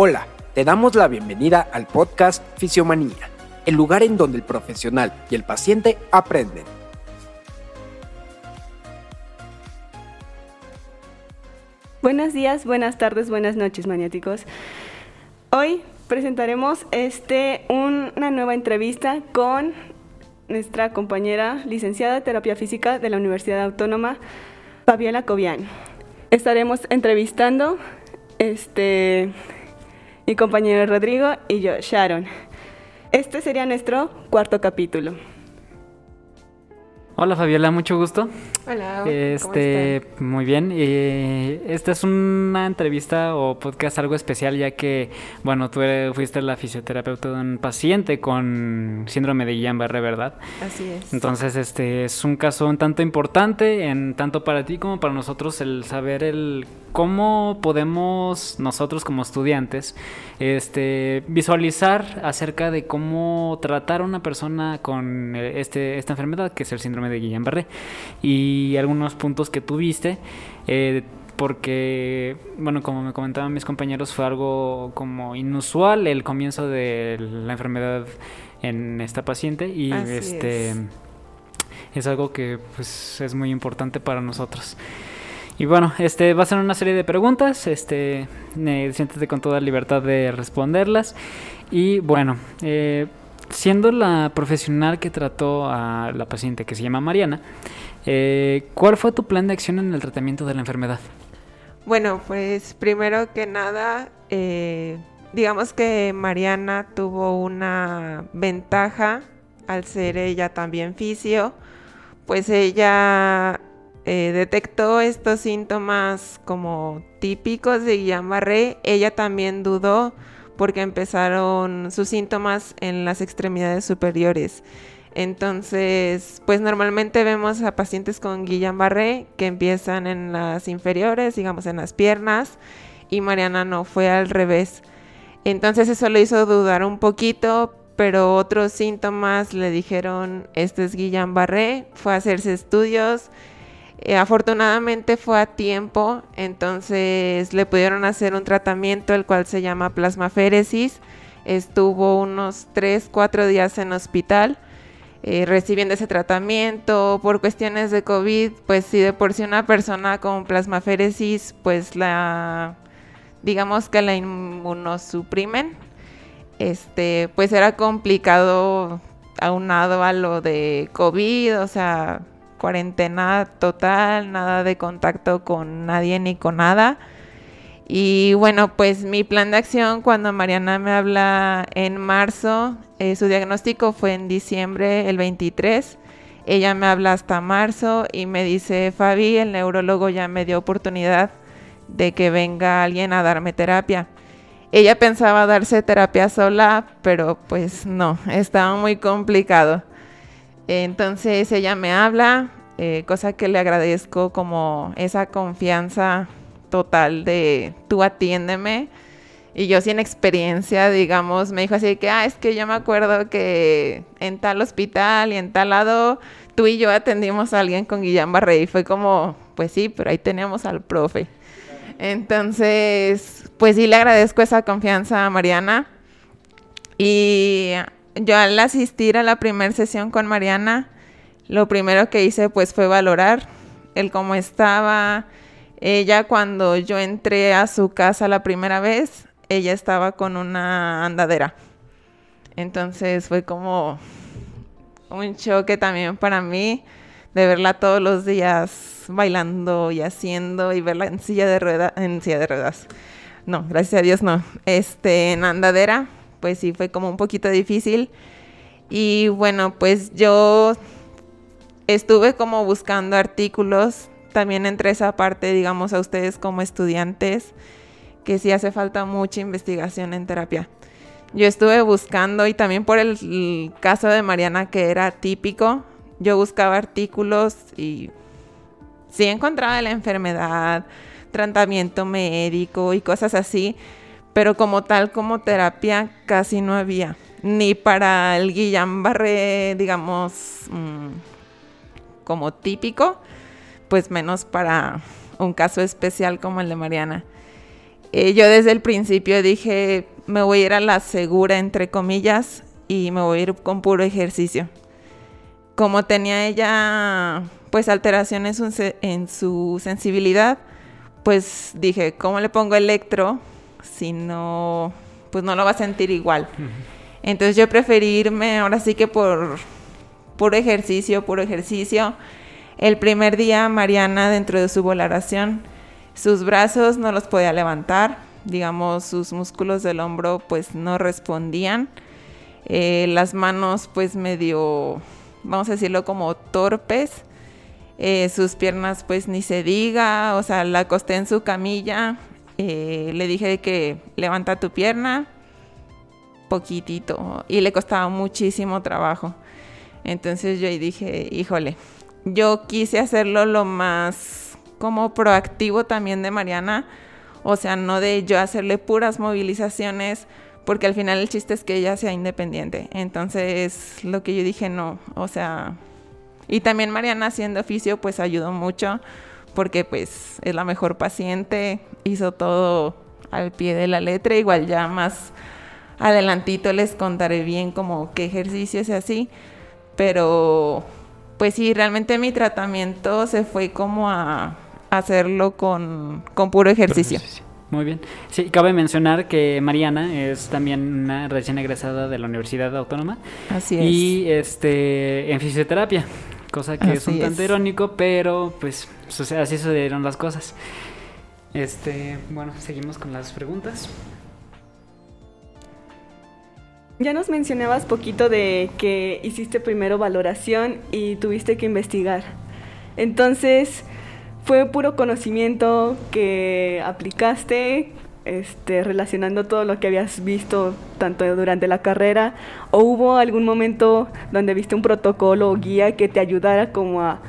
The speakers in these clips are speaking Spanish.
Hola, te damos la bienvenida al podcast Fisiomanía, el lugar en donde el profesional y el paciente aprenden. Buenos días, buenas tardes, buenas noches, maniáticos. Hoy presentaremos este, una nueva entrevista con nuestra compañera licenciada de terapia física de la Universidad Autónoma, Fabiola Cobian. Estaremos entrevistando este, mi compañero Rodrigo y yo, Sharon. Este sería nuestro cuarto capítulo. Hola Fabiola, mucho gusto. Hola. Este, muy bien. Eh, esta es una entrevista o podcast algo especial ya que, bueno, tú fuiste la fisioterapeuta de un paciente con síndrome de Guillain-Barré, ¿verdad? Así es. Entonces, este es un caso un tanto importante, en tanto para ti como para nosotros el saber el cómo podemos nosotros como estudiantes este, visualizar acerca de cómo tratar a una persona con este, esta enfermedad que es el síndrome de Guillain-Barré y algunos puntos que tuviste. Eh, porque, bueno, como me comentaban mis compañeros, fue algo como inusual el comienzo de la enfermedad en esta paciente y este es. algo que pues es muy importante para nosotros. Y bueno, este va a ser una serie de preguntas, este eh, siéntete con toda libertad de responderlas y bueno, eh, siendo la profesional que trató a la paciente que se llama Mariana, eh, ¿cuál fue tu plan de acción en el tratamiento de la enfermedad? Bueno, pues primero que nada, eh, digamos que Mariana tuvo una ventaja al ser ella también fisio, pues ella eh, detectó estos síntomas como típicos de Guillain-Barré, ella también dudó porque empezaron sus síntomas en las extremidades superiores. Entonces, pues normalmente vemos a pacientes con Guillain-Barré que empiezan en las inferiores, digamos en las piernas, y Mariana no, fue al revés. Entonces eso le hizo dudar un poquito, pero otros síntomas le dijeron, este es Guillain-Barré, fue a hacerse estudios eh, afortunadamente fue a tiempo, entonces le pudieron hacer un tratamiento el cual se llama plasmaféresis. Estuvo unos 3, 4 días en hospital eh, recibiendo ese tratamiento. Por cuestiones de COVID, pues si de por sí una persona con plasmaféresis, pues la, digamos que la inmunosuprimen, este, pues era complicado aunado a lo de COVID, o sea cuarentena total, nada de contacto con nadie ni con nada. Y bueno, pues mi plan de acción cuando Mariana me habla en marzo, eh, su diagnóstico fue en diciembre, el 23. Ella me habla hasta marzo y me dice, Fabi, el neurólogo ya me dio oportunidad de que venga alguien a darme terapia. Ella pensaba darse terapia sola, pero pues no, estaba muy complicado. Entonces ella me habla, eh, cosa que le agradezco como esa confianza total de tú atiéndeme. Y yo sin experiencia, digamos, me dijo así que, ah, es que yo me acuerdo que en tal hospital y en tal lado, tú y yo atendimos a alguien con Guillain Barré y fue como, pues sí, pero ahí teníamos al profe. Entonces, pues sí le agradezco esa confianza a Mariana. Y yo al asistir a la primera sesión con Mariana, lo primero que hice pues fue valorar el cómo estaba. Ella cuando yo entré a su casa la primera vez, ella estaba con una andadera. Entonces fue como un choque también para mí de verla todos los días bailando y haciendo y verla en silla de ruedas, en silla de ruedas. No, gracias a Dios no. Este, en andadera pues sí fue como un poquito difícil. Y bueno, pues yo estuve como buscando artículos también entre esa parte, digamos, a ustedes como estudiantes, que sí hace falta mucha investigación en terapia. Yo estuve buscando y también por el, caso de Mariana que era típico, yo buscaba artículos y sí encontraba la enfermedad, tratamiento médico y cosas así, pero como tal, como terapia, casi no había. Ni para el Guillain-Barré, digamos, mm, como típico, pues menos para un caso especial como el de Mariana. eh, yo desde el principio dije, me voy a ir a la segura, entre comillas, y me voy a ir con puro ejercicio. Como tenía ella, pues, alteraciones en su sensibilidad, pues dije, ¿cómo le pongo electro si no, pues no lo va a sentir igual? Entonces yo preferí irme ahora sí que por puro ejercicio, puro ejercicio. El primer día Mariana dentro de su valoración, sus brazos no los podía levantar, digamos sus músculos del hombro pues no respondían, eh, las manos pues medio, vamos a decirlo como torpes, eh, sus piernas pues ni se diga, o sea, la acosté en su camilla, eh, le dije que levanta tu pierna, poquitito, y le costaba muchísimo trabajo. Entonces yo dije, híjole, yo quise hacerlo lo más como proactivo también de Mariana, o sea, no de yo hacerle puras movilizaciones, porque al final el chiste es que ella sea independiente. Entonces, lo que yo dije, no, o sea, y también Mariana haciendo oficio, pues ayudó mucho, porque pues es la mejor paciente, hizo todo al pie de la letra, igual ya más adelantito les contaré bien como qué ejercicios y así, pero pues sí, realmente mi tratamiento se fue como a hacerlo con, puro ejercicio. Muy bien. Sí, cabe mencionar que Mariana es también una recién egresada de la Universidad Autónoma. Así es. Y este, en fisioterapia, cosa que es un tanto irónico, pero pues así sucedieron las cosas. Este, bueno, seguimos con las preguntas. Ya nos mencionabas poquito de que hiciste primero valoración y tuviste que investigar. Entonces, ¿fue puro conocimiento que aplicaste, este, relacionando todo lo que habías visto tanto durante la carrera? ¿O hubo algún momento donde viste un protocolo o guía que te ayudara como a,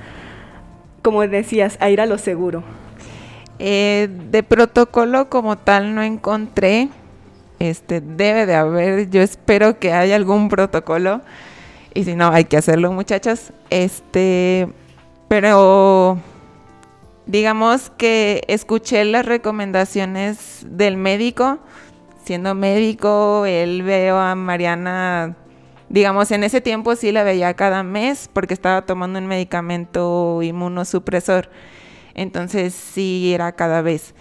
como decías, a ir a lo seguro? Eh, de protocolo como tal no encontré este, debe de haber, yo espero que haya algún protocolo. Y si no, hay que hacerlo, muchachas. Este, pero digamos que escuché las recomendaciones del médico. Siendo médico, él veo a Mariana, digamos, en ese tiempo sí la veía cada mes porque estaba tomando un medicamento inmunosupresor. Entonces sí era cada vez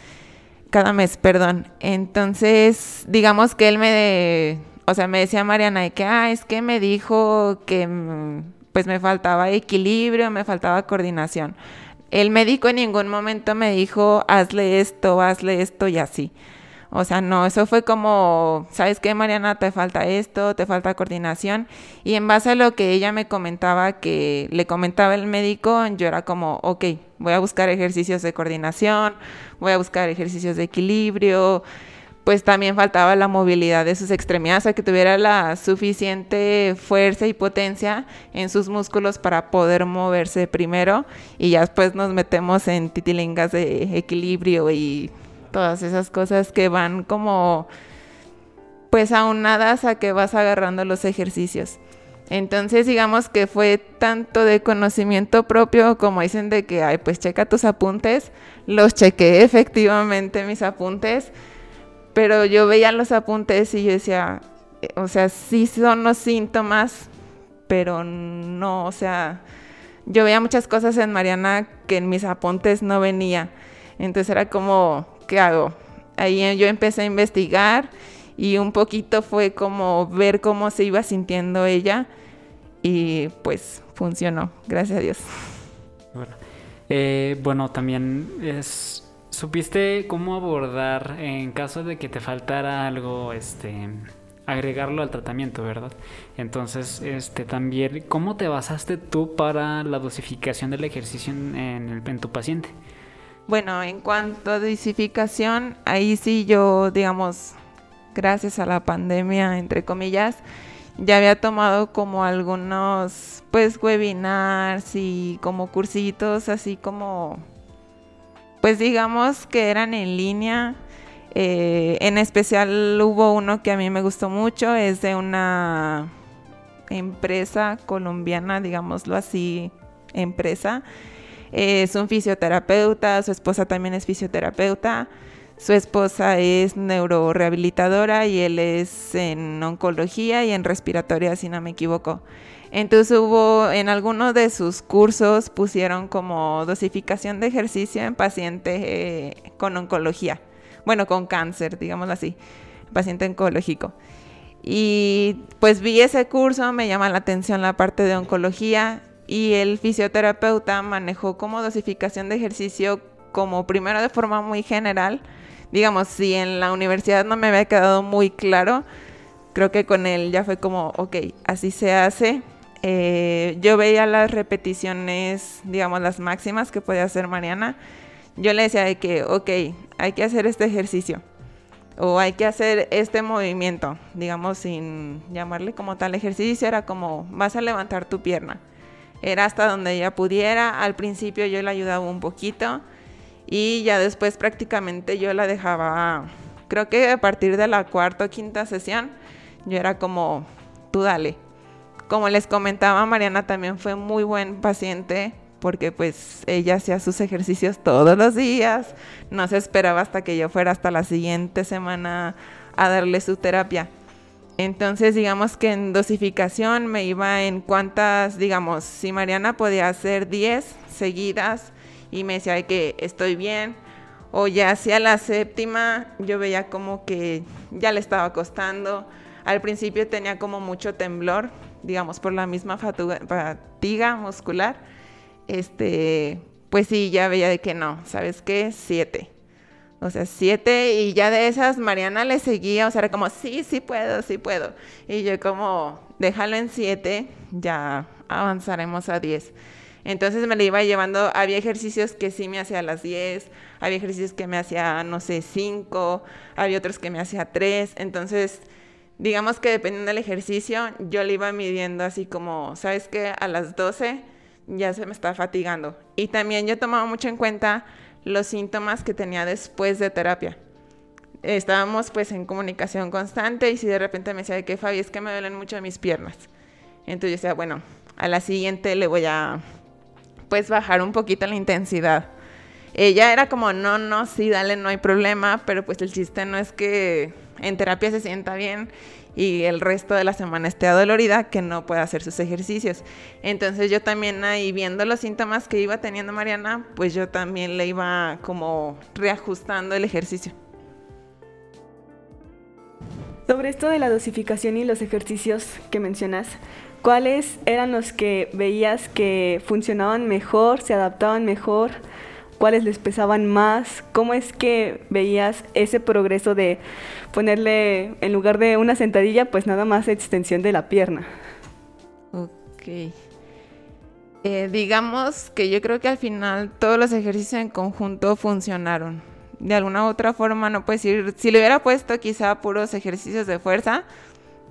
cada mes, perdón. Entonces, digamos que él me, o sea, me decía Mariana de que, ah, es que me dijo que mm, pues me faltaba equilibrio, me faltaba coordinación. El médico en ningún momento me dijo, hazle esto, hazle esto y así. O sea, no, eso fue como, ¿sabes qué, Mariana? Te falta esto, te falta coordinación. Y en base a lo que ella me comentaba, que le comentaba el médico, yo era como, ok, voy a buscar ejercicios de coordinación, voy a buscar ejercicios de equilibrio. Pues también faltaba la movilidad de sus extremidades, o sea, que tuviera la suficiente fuerza y potencia en sus músculos para poder moverse primero. Y ya después nos metemos en titilingas de equilibrio y todas esas cosas que van como pues aunadas a que vas agarrando los ejercicios. Entonces digamos que fue tanto de conocimiento propio como dicen de que, ay, pues checa tus apuntes. Los chequé efectivamente mis apuntes, pero yo veía los apuntes y yo decía, o sea, sí son los síntomas, pero no, o sea, yo veía muchas cosas en Mariana que en mis apuntes no venía. Entonces era como, ¿qué hago? Ahí yo empecé a investigar y un poquito fue como ver cómo se iba sintiendo ella y pues funcionó, gracias a Dios. Bueno, eh, bueno también es, supiste cómo abordar en caso de que te faltara algo, este, agregarlo al tratamiento, ¿verdad? Entonces, este, también, ¿cómo te basaste tú para la dosificación del ejercicio en, en tu paciente? Bueno, en cuanto a dosificación, ahí sí yo, digamos, gracias a la pandemia, entre comillas, ya había tomado como algunos, pues, webinars y como cursitos, así como, pues, digamos que eran en línea. Eh, en especial hubo uno que a mí me gustó mucho, es de una empresa colombiana, digámoslo así, empresa es un fisioterapeuta, su esposa también es fisioterapeuta. Su esposa es neurorehabilitadora y él es en oncología y en respiratoria, si no me equivoco. Entonces hubo en algunos de sus cursos pusieron como dosificación de ejercicio en pacientes eh, con oncología. Bueno, con cáncer, digámoslo así, paciente oncológico. Y pues vi ese curso, me llama la atención la parte de oncología y el fisioterapeuta manejó como dosificación de ejercicio como primero de forma muy general digamos, si en la universidad no me había quedado muy claro, creo que con él ya fue como, ok, así se hace. Eh, yo veía las repeticiones, digamos, las máximas que podía hacer Mariana. Yo le decía de que, ok, hay que hacer este ejercicio o hay que hacer este movimiento, digamos, sin llamarle como tal ejercicio, era como, vas a levantar tu pierna. Era hasta donde ella pudiera. Al principio yo le ayudaba un poquito y ya después prácticamente yo la dejaba, creo que a partir de la cuarta o quinta sesión, yo era como, tú dale. Como les comentaba, Mariana también fue muy buen paciente porque pues ella hacía sus ejercicios todos los días, no se esperaba hasta que yo fuera hasta la siguiente semana a darle su terapia. Entonces, digamos que en dosificación me iba en cuántas, digamos, si Mariana podía hacer 10 seguidas, y me decía que estoy bien. O ya hacia la séptima yo veía como que ya le estaba costando. Al principio tenía como mucho temblor, digamos, por la misma fatiga muscular. Este, pues sí, ya veía de que no, ¿sabes qué? Siete. O sea, siete y ya de esas Mariana le seguía, o sea, era como, sí, sí puedo, sí puedo. Y yo como, déjalo en siete, ya avanzaremos a diez. Entonces me la iba llevando, había ejercicios que sí me hacía a las 10, había ejercicios que me hacía, no sé, 5, había otros que me hacía 3. Entonces, digamos que dependiendo del ejercicio, yo le iba midiendo así como, ¿sabes qué? A las 12 ya se me está fatigando. Y también yo tomaba mucho en cuenta los síntomas que tenía después de terapia. Estábamos pues en comunicación constante y si de repente me decía que Fabi es que me duelen mucho mis piernas. Entonces yo decía, bueno, a la siguiente le voy a pues bajar un poquito la intensidad. Ella era como, no, no, sí, dale, no hay problema, pero pues el chiste no es que en terapia se sienta bien y el resto de la semana esté adolorida, que no pueda hacer sus ejercicios. Entonces yo también ahí viendo los síntomas que iba teniendo Mariana, pues yo también le iba como reajustando el ejercicio. Sobre esto de la dosificación y los ejercicios que mencionas, ¿Cuáles eran los que veías que funcionaban mejor, se adaptaban mejor? ¿Cuáles les pesaban más? ¿Cómo es que veías ese progreso de ponerle, en lugar de una sentadilla, pues nada más extensión de la pierna? Ok. Eh, digamos que yo creo que al final todos los ejercicios en conjunto funcionaron. De alguna u otra forma, no puedes decir, si le hubiera puesto quizá puros ejercicios de fuerza,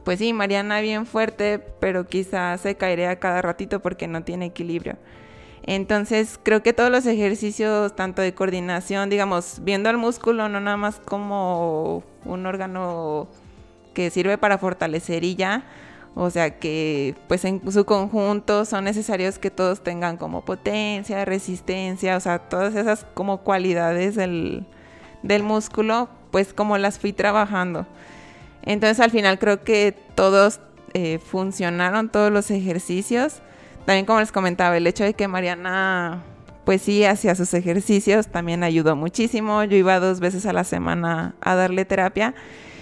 pues sí, Mariana bien fuerte, pero quizás se caería cada ratito porque no tiene equilibrio. Entonces, creo que todos los ejercicios, tanto de coordinación, digamos, viendo el músculo, no nada más como un órgano que sirve para fortalecer y ya, o sea que pues en su conjunto son necesarios que todos tengan como potencia, resistencia, o sea, todas esas como cualidades del, del músculo, pues como las fui trabajando. Entonces al final creo que todos eh, funcionaron, todos los ejercicios. También como les comentaba, el hecho de que Mariana pues sí hacía sus ejercicios también ayudó muchísimo. Yo iba dos veces a la semana a darle terapia.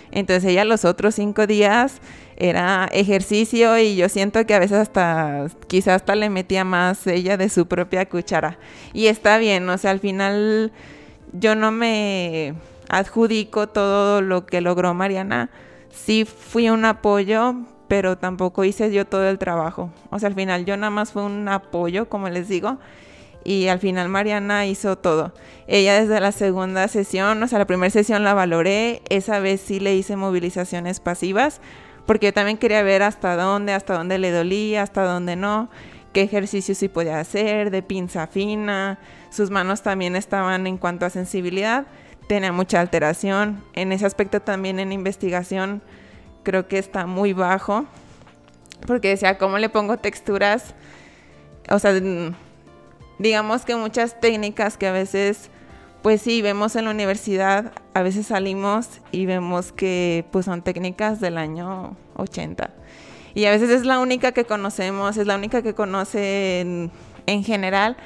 Entonces ella los otros cinco días era ejercicio y yo siento que a veces hasta, quizás hasta le metía más ella de su propia cuchara. Y está bien, o sea, al final yo no me adjudico todo lo que logró Mariana sí fui un apoyo, pero tampoco hice yo todo el trabajo. O sea, al final yo nada más fue un apoyo, como les digo, y al final Mariana hizo todo. Ella desde la segunda sesión, o sea, la primera sesión la valoré, esa vez sí le hice movilizaciones pasivas, porque yo también quería ver hasta dónde, hasta dónde le dolía, hasta dónde no, qué ejercicios sí podía hacer, de pinza fina, sus manos también estaban en cuanto a sensibilidad tenía mucha alteración. En ese aspecto también en investigación creo que está muy bajo, porque decía, ¿cómo le pongo texturas? O sea, digamos que muchas técnicas que a veces pues sí, vemos en la universidad, a veces salimos y vemos que pues son técnicas del año 80. Y a veces es la única que conocemos, es la única que conocen en general.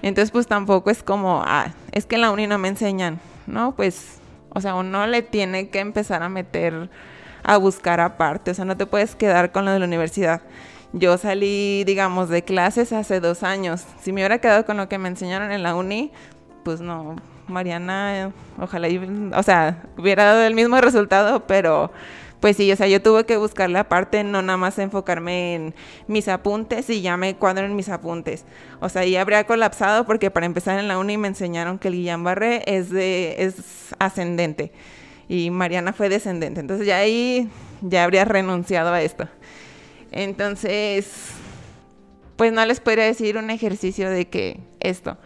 Entonces pues tampoco es como, ah, es que en la uni no me enseñan, ¿no? Pues, o sea, uno le tiene que empezar a meter, a buscar aparte, o sea, no te puedes quedar con lo de la universidad. Yo salí, digamos, de clases hace dos años. Si me hubiera quedado con lo que me enseñaron en la uni, pues no, Mariana, ojalá, o sea, hubiera dado el mismo resultado, pero pues sí, o sea, yo tuve que buscarle aparte, no nada más enfocarme en mis apuntes y ya me cuadro en mis apuntes. O sea, ya habría colapsado porque para empezar en la uni me enseñaron que el Guillain Barré es, de, es ascendente y Mariana fue descendente. Entonces ya ahí ya habría renunciado a esto. Entonces, pues no les podría decir un ejercicio de que esto.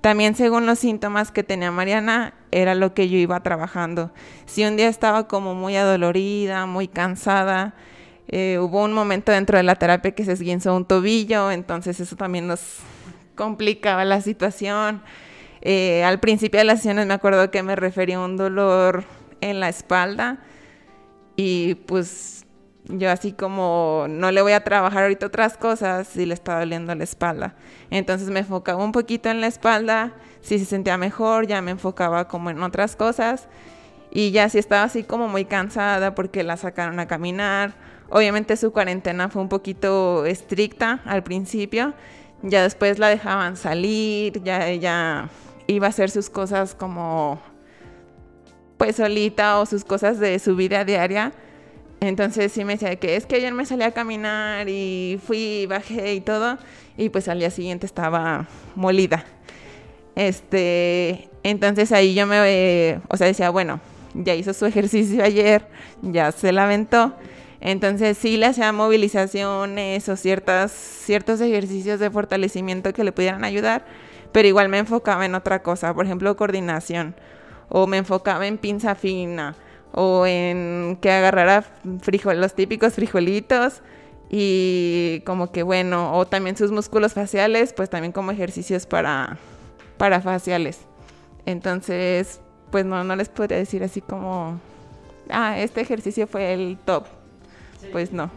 También según los síntomas que tenía Mariana, era lo que yo iba trabajando. Si un día estaba como muy adolorida, muy cansada, eh, hubo un momento dentro de la terapia que se esguinzó un tobillo, entonces eso también nos complicaba la situación. Eh, al principio de las sesiones me acuerdo que me refería a un dolor en la espalda y pues yo así como no le voy a trabajar ahorita otras cosas y le estaba doliendo la espalda. Entonces me enfocaba un poquito en la espalda, si se sentía mejor ya me enfocaba como en otras cosas y ya si estaba así como muy cansada porque la sacaron a caminar. Obviamente su cuarentena fue un poquito estricta al principio, ya después la dejaban salir, ya ella iba a hacer sus cosas como pues solita o sus cosas de su vida diaria entonces sí me decía que es que ayer me salí a caminar y fui, bajé y todo, y pues al día siguiente estaba molida. Este, entonces ahí yo me, o sea, decía, bueno, ya hizo su ejercicio ayer, ya se la aventó. Entonces sí le hacía movilizaciones o ciertas, ciertos ejercicios de fortalecimiento que le pudieran ayudar, pero igual me enfocaba en otra cosa, por ejemplo, coordinación, o me enfocaba en pinza fina, o en que agarrara frijol, los típicos frijolitos y como que bueno, o también sus músculos faciales, pues también como ejercicios para, para faciales. Entonces, pues no, no les podría decir así como, ah, este ejercicio fue el top. Pues no.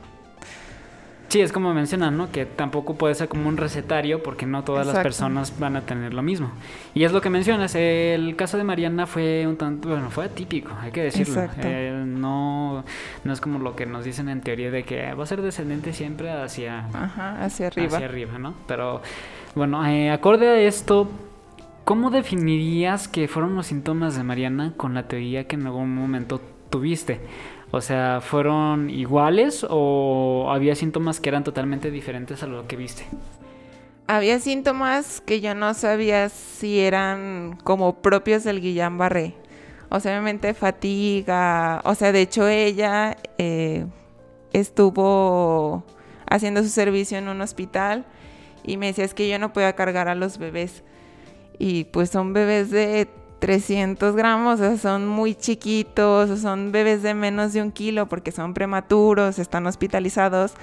Sí, es como mencionan, ¿no? Que tampoco puede ser como un recetario porque no todas las personas van a tener lo mismo. Y es lo que mencionas, el caso de Mariana fue un tanto, bueno, fue atípico, hay que decirlo. Eh, no, no es como lo que nos dicen en teoría de que va a ser descendente siempre hacia, hacia arriba. Hacia arriba, ¿no? Pero bueno, eh, acorde a esto, ¿cómo definirías que fueron los síntomas de Mariana con la teoría que en algún momento tuviste? O sea, ¿fueron iguales o había síntomas que eran totalmente diferentes a lo que viste? Había síntomas que yo no sabía si eran como propios del Guillain Barré. O sea, obviamente fatiga. O sea, de hecho ella eh, estuvo haciendo su servicio en un hospital y me decía es que yo no podía cargar a los bebés. Y pues son bebés de 300 gramos, o sea, son muy chiquitos, son bebés de menos de un kilo porque son prematuros, están hospitalizados.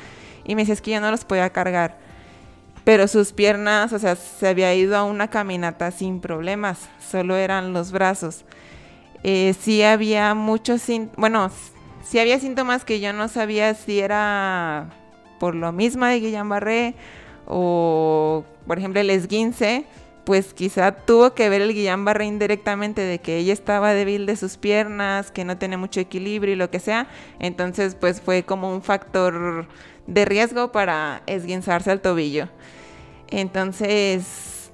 Y me dice, es que yo no los podía cargar. Pero sus piernas, o sea, se había ido a una caminata sin problemas, solo eran los brazos. Eh, sí había muchos, bueno, sí había síntomas que yo no sabía si era por lo mismo de Guillain Barré o, por ejemplo, el esguince pues quizá tuvo que ver el Guillain Barré indirectamente de que ella estaba débil de sus piernas, que no tenía mucho equilibrio y lo que sea. Entonces, pues fue como un factor de riesgo para esguinzarse al tobillo. Entonces,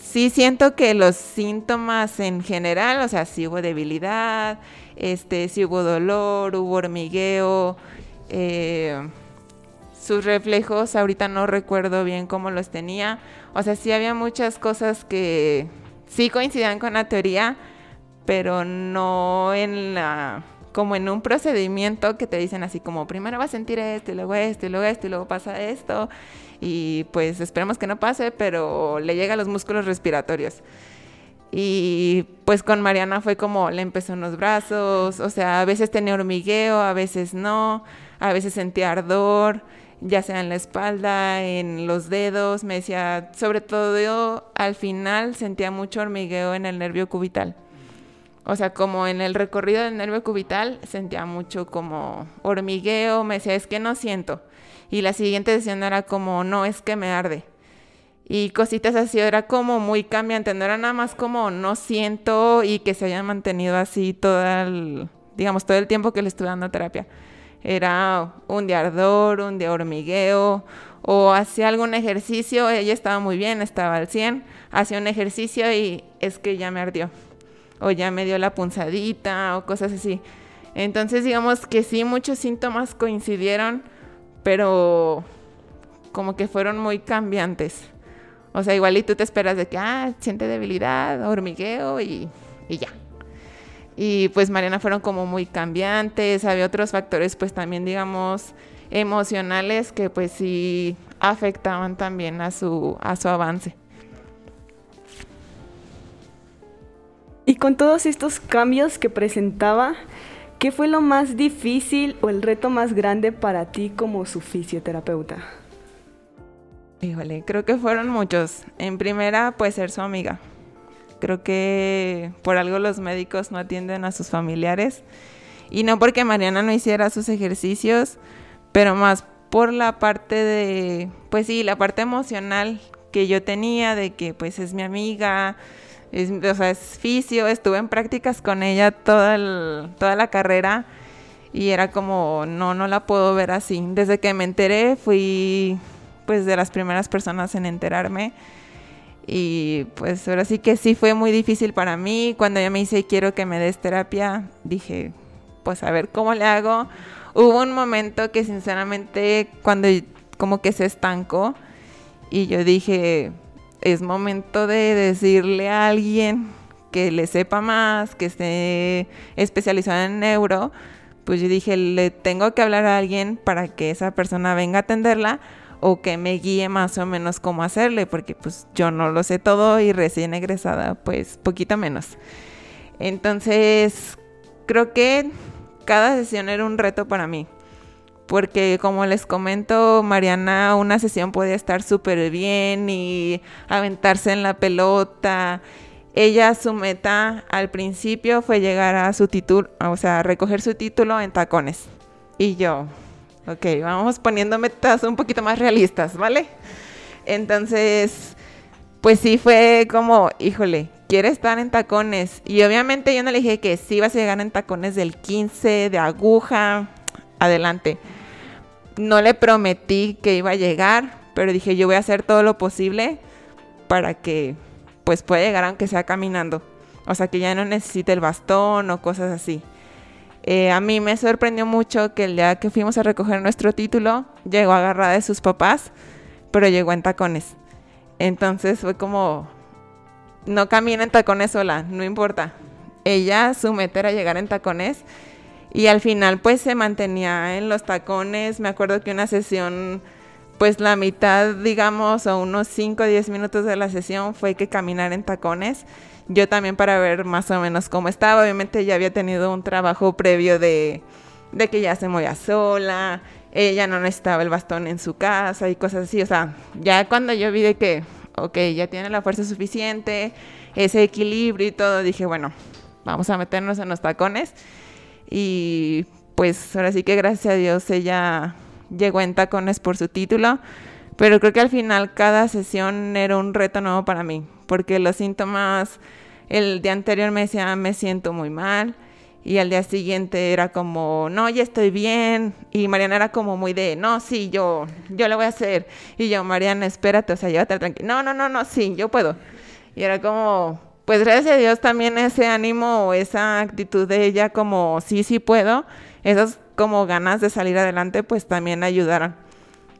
sí siento que los síntomas en general, o sea, sí hubo debilidad, este, sí hubo dolor, hubo hormigueo, eh, sus reflejos, ahorita no recuerdo bien cómo los tenía. O sea, sí había muchas cosas que sí coincidían con la teoría, pero no en la como en un procedimiento que te dicen así como primero va a sentir esto y luego esto y luego esto y luego pasa esto y pues esperemos que no pase, pero le llega a los músculos respiratorios. Y pues con Mariana fue como le empezó en los brazos, o sea, a veces tenía hormigueo, a veces no, a veces sentía ardor, ya sea en la espalda, en los dedos, me decía, sobre todo yo al final sentía mucho hormigueo en el nervio cubital. O sea, como en el recorrido del nervio cubital sentía mucho como hormigueo, me decía, es que no siento. Y la siguiente sesión era como, no, es que me arde y cositas así, era como muy cambiante, no era nada más como no siento y que se haya mantenido así todo el, digamos, todo el tiempo que le estuve dando terapia. Era un de ardor, un de hormigueo, o hacía algún ejercicio, ella estaba muy bien, estaba al 100, hacía un ejercicio y es que ya me ardió, o ya me dio la punzadita, o cosas así. Entonces, digamos que sí, muchos síntomas coincidieron, pero como que fueron muy cambiantes. O sea, igual y tú te esperas de que, ah, siente debilidad, hormigueo y, y ya. Y pues Mariana fueron como muy cambiantes, había otros factores pues también digamos emocionales que pues sí afectaban también a su, a su avance. Y con todos estos cambios que presentaba, ¿qué fue lo más difícil o el reto más grande para ti como su fisioterapeuta? Híjole, creo que fueron muchos. En primera, pues ser su amiga. Creo que por algo los médicos no atienden a sus familiares. Y no porque Mariana no hiciera sus ejercicios, pero más por la parte de, pues sí, la parte emocional que yo tenía de que pues es mi amiga, es, o sea, es fisio, estuve en prácticas con ella toda, toda la carrera y era como, no, no la puedo ver así. Desde que me enteré fui pues de las primeras personas en enterarme. Y pues ahora sí que sí fue muy difícil para mí. Cuando ella me dice quiero que me des terapia, dije, pues a ver cómo le hago. Hubo un momento que sinceramente cuando como que se estancó y yo dije, es momento de decirle a alguien que le sepa más, que esté especializado en neuro, pues yo dije, le tengo que hablar a alguien para que esa persona venga a atenderla o que me guíe más o menos cómo hacerle, porque pues yo no lo sé todo y recién egresada pues poquito menos. Entonces creo que cada sesión era un reto para mí, porque como les comento, Mariana, una sesión podía estar súper bien y aventarse en la pelota. Ella, su meta al principio fue llegar a su título, o sea, recoger su título en tacones. Y yo, Ok, vamos poniendo metas un poquito más realistas, ¿vale? Entonces, pues sí fue como, híjole, quiere estar en tacones. Y obviamente yo no le dije que sí vas a llegar en tacones del 15, de aguja, adelante. No le prometí que iba a llegar, pero dije yo voy a hacer todo lo posible para que pues pueda llegar aunque sea caminando. O sea, que ya no necesite el bastón o cosas así. Eh, a mí me sorprendió mucho que el día que fuimos a recoger nuestro título, llegó agarrada de sus papás, pero llegó en tacones. Entonces fue como, no camina en tacones sola, no importa. Ella, su meta era llegar en tacones y al final pues se mantenía en los tacones. Me acuerdo que una sesión, pues la mitad, digamos, o unos 5 o 10 minutos de la sesión fue que caminar en tacones yo también para ver más o menos cómo estaba. Obviamente ya había tenido un trabajo previo de, de que ya se movía sola, ella no necesitaba el bastón en su casa y cosas así. O sea, ya cuando yo vi de que, ok, ya tiene la fuerza suficiente, ese equilibrio y todo, dije, bueno, vamos a meternos en los tacones. Y pues ahora sí que gracias a Dios ella llegó en tacones por su título. Pero creo que al final cada sesión era un reto nuevo para mí, porque los síntomas, el día anterior me decía, me siento muy mal, y al día siguiente era como, no, ya estoy bien, y Mariana era como muy de, no, sí, yo, yo lo voy a hacer, y yo, Mariana, espérate, o sea, llévate tranquila, no, no, no, no, sí, yo puedo. Y era como, pues gracias a Dios también ese ánimo o esa actitud de ella como, sí, sí puedo, esas como ganas de salir adelante, pues también ayudaron.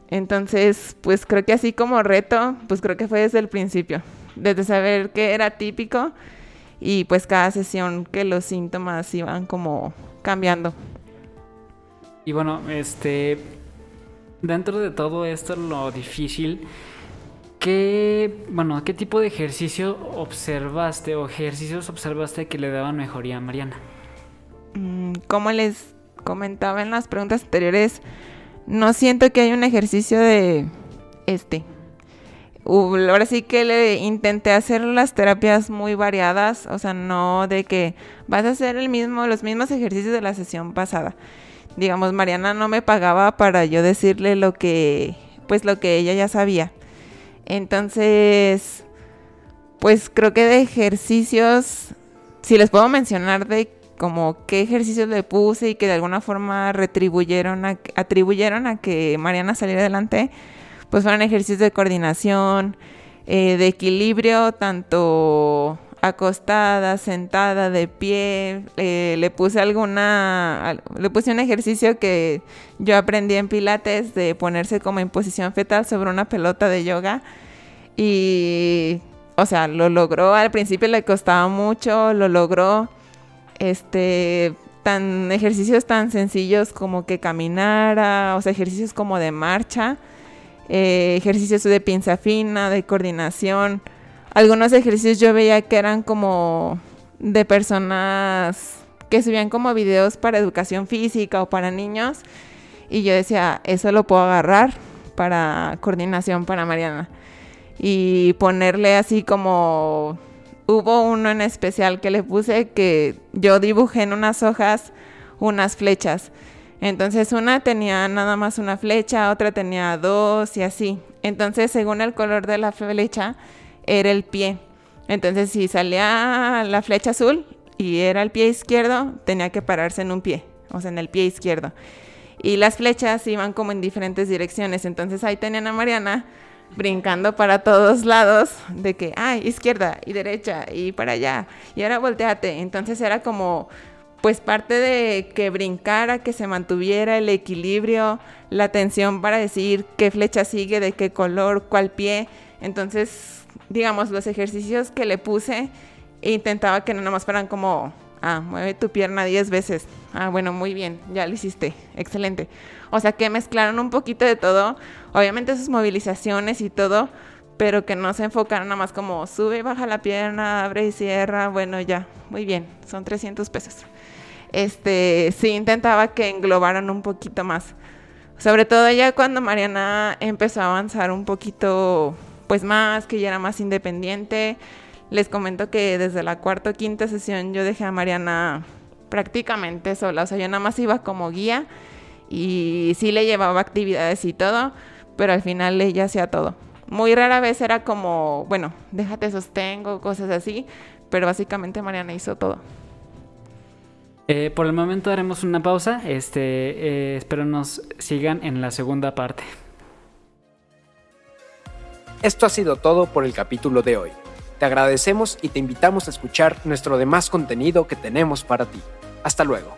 Entonces, pues creo que así como reto, pues creo que fue desde el principio, desde saber que era típico y pues cada sesión que los síntomas iban como cambiando. Y bueno, este, dentro de todo esto, lo difícil, ¿qué, bueno, qué tipo de ejercicio observaste o ejercicios observaste que le daban mejoría a Mariana? Mm, como les comentaba en las preguntas anteriores, no siento que haya un ejercicio de este. Ahora sí que le intenté hacer las terapias muy variadas, o sea, no de que vas a hacer el mismo, los mismos ejercicios de la sesión pasada. Digamos, Mariana no me pagaba para yo decirle lo que, pues lo que ella ya sabía. Entonces, pues creo que de ejercicios, si les puedo mencionar de como qué ejercicios le puse y que de alguna forma retribuyeron a, atribuyeron a que Mariana saliera adelante, pues fueron ejercicios de coordinación, eh, de equilibrio, tanto acostada, sentada, de pie. Eh, le puse alguna, le puse un ejercicio que yo aprendí en Pilates de ponerse como en posición fetal sobre una pelota de yoga y, o sea, lo logró. Al principio le costaba mucho, lo logró este, tan ejercicios tan sencillos como que caminara, o sea, ejercicios como de marcha, eh, ejercicios de pinza fina, de coordinación. Algunos ejercicios yo veía que eran como de personas que subían como videos para educación física o para niños. Y yo decía, eso lo puedo agarrar para coordinación para Mariana. Y ponerle así como hubo uno en especial que le puse que yo dibujé en unas hojas unas flechas. Entonces una tenía nada más una flecha, otra tenía dos y así. Entonces según el color de la flecha era el pie. Entonces si salía la flecha azul y era el pie izquierdo, tenía que pararse en un pie, o sea, en el pie izquierdo. Y las flechas iban como en diferentes direcciones. Entonces ahí tenían a Mariana brincando para todos lados, de que, ay, izquierda y derecha y para allá, y ahora volteate. Entonces era como, pues parte de que brincara, que se mantuviera el equilibrio, la atención para decir qué flecha sigue, de qué color, cuál pie. Entonces, digamos, los ejercicios que le puse, intentaba que no nomás fueran como, ah, mueve tu pierna 10 veces. Ah, bueno, muy bien, ya lo hiciste, excelente. O sea que mezclaron un poquito de todo, obviamente sus movilizaciones y todo, pero que no se enfocaron nada más como sube y baja la pierna, abre y cierra, bueno, ya, muy bien, son 300 pesos. Este, sí intentaba que englobaran un poquito más. Sobre todo ya cuando Mariana empezó a avanzar un poquito, pues más, que ya era más independiente. Les comento que desde la cuarta o quinta sesión yo dejé a Mariana prácticamente sola, o sea, yo nada más iba como guía y sí le llevaba actividades y todo, pero al final ella hacía todo. Muy rara vez era como, bueno, déjate sostengo, cosas así, pero básicamente Mariana hizo todo. Eh, por el momento haremos una pausa. Este, eh, espero nos sigan en la segunda parte. Esto ha sido todo por el capítulo de hoy. Te agradecemos y te invitamos a escuchar nuestro demás contenido que tenemos para ti. Hasta luego.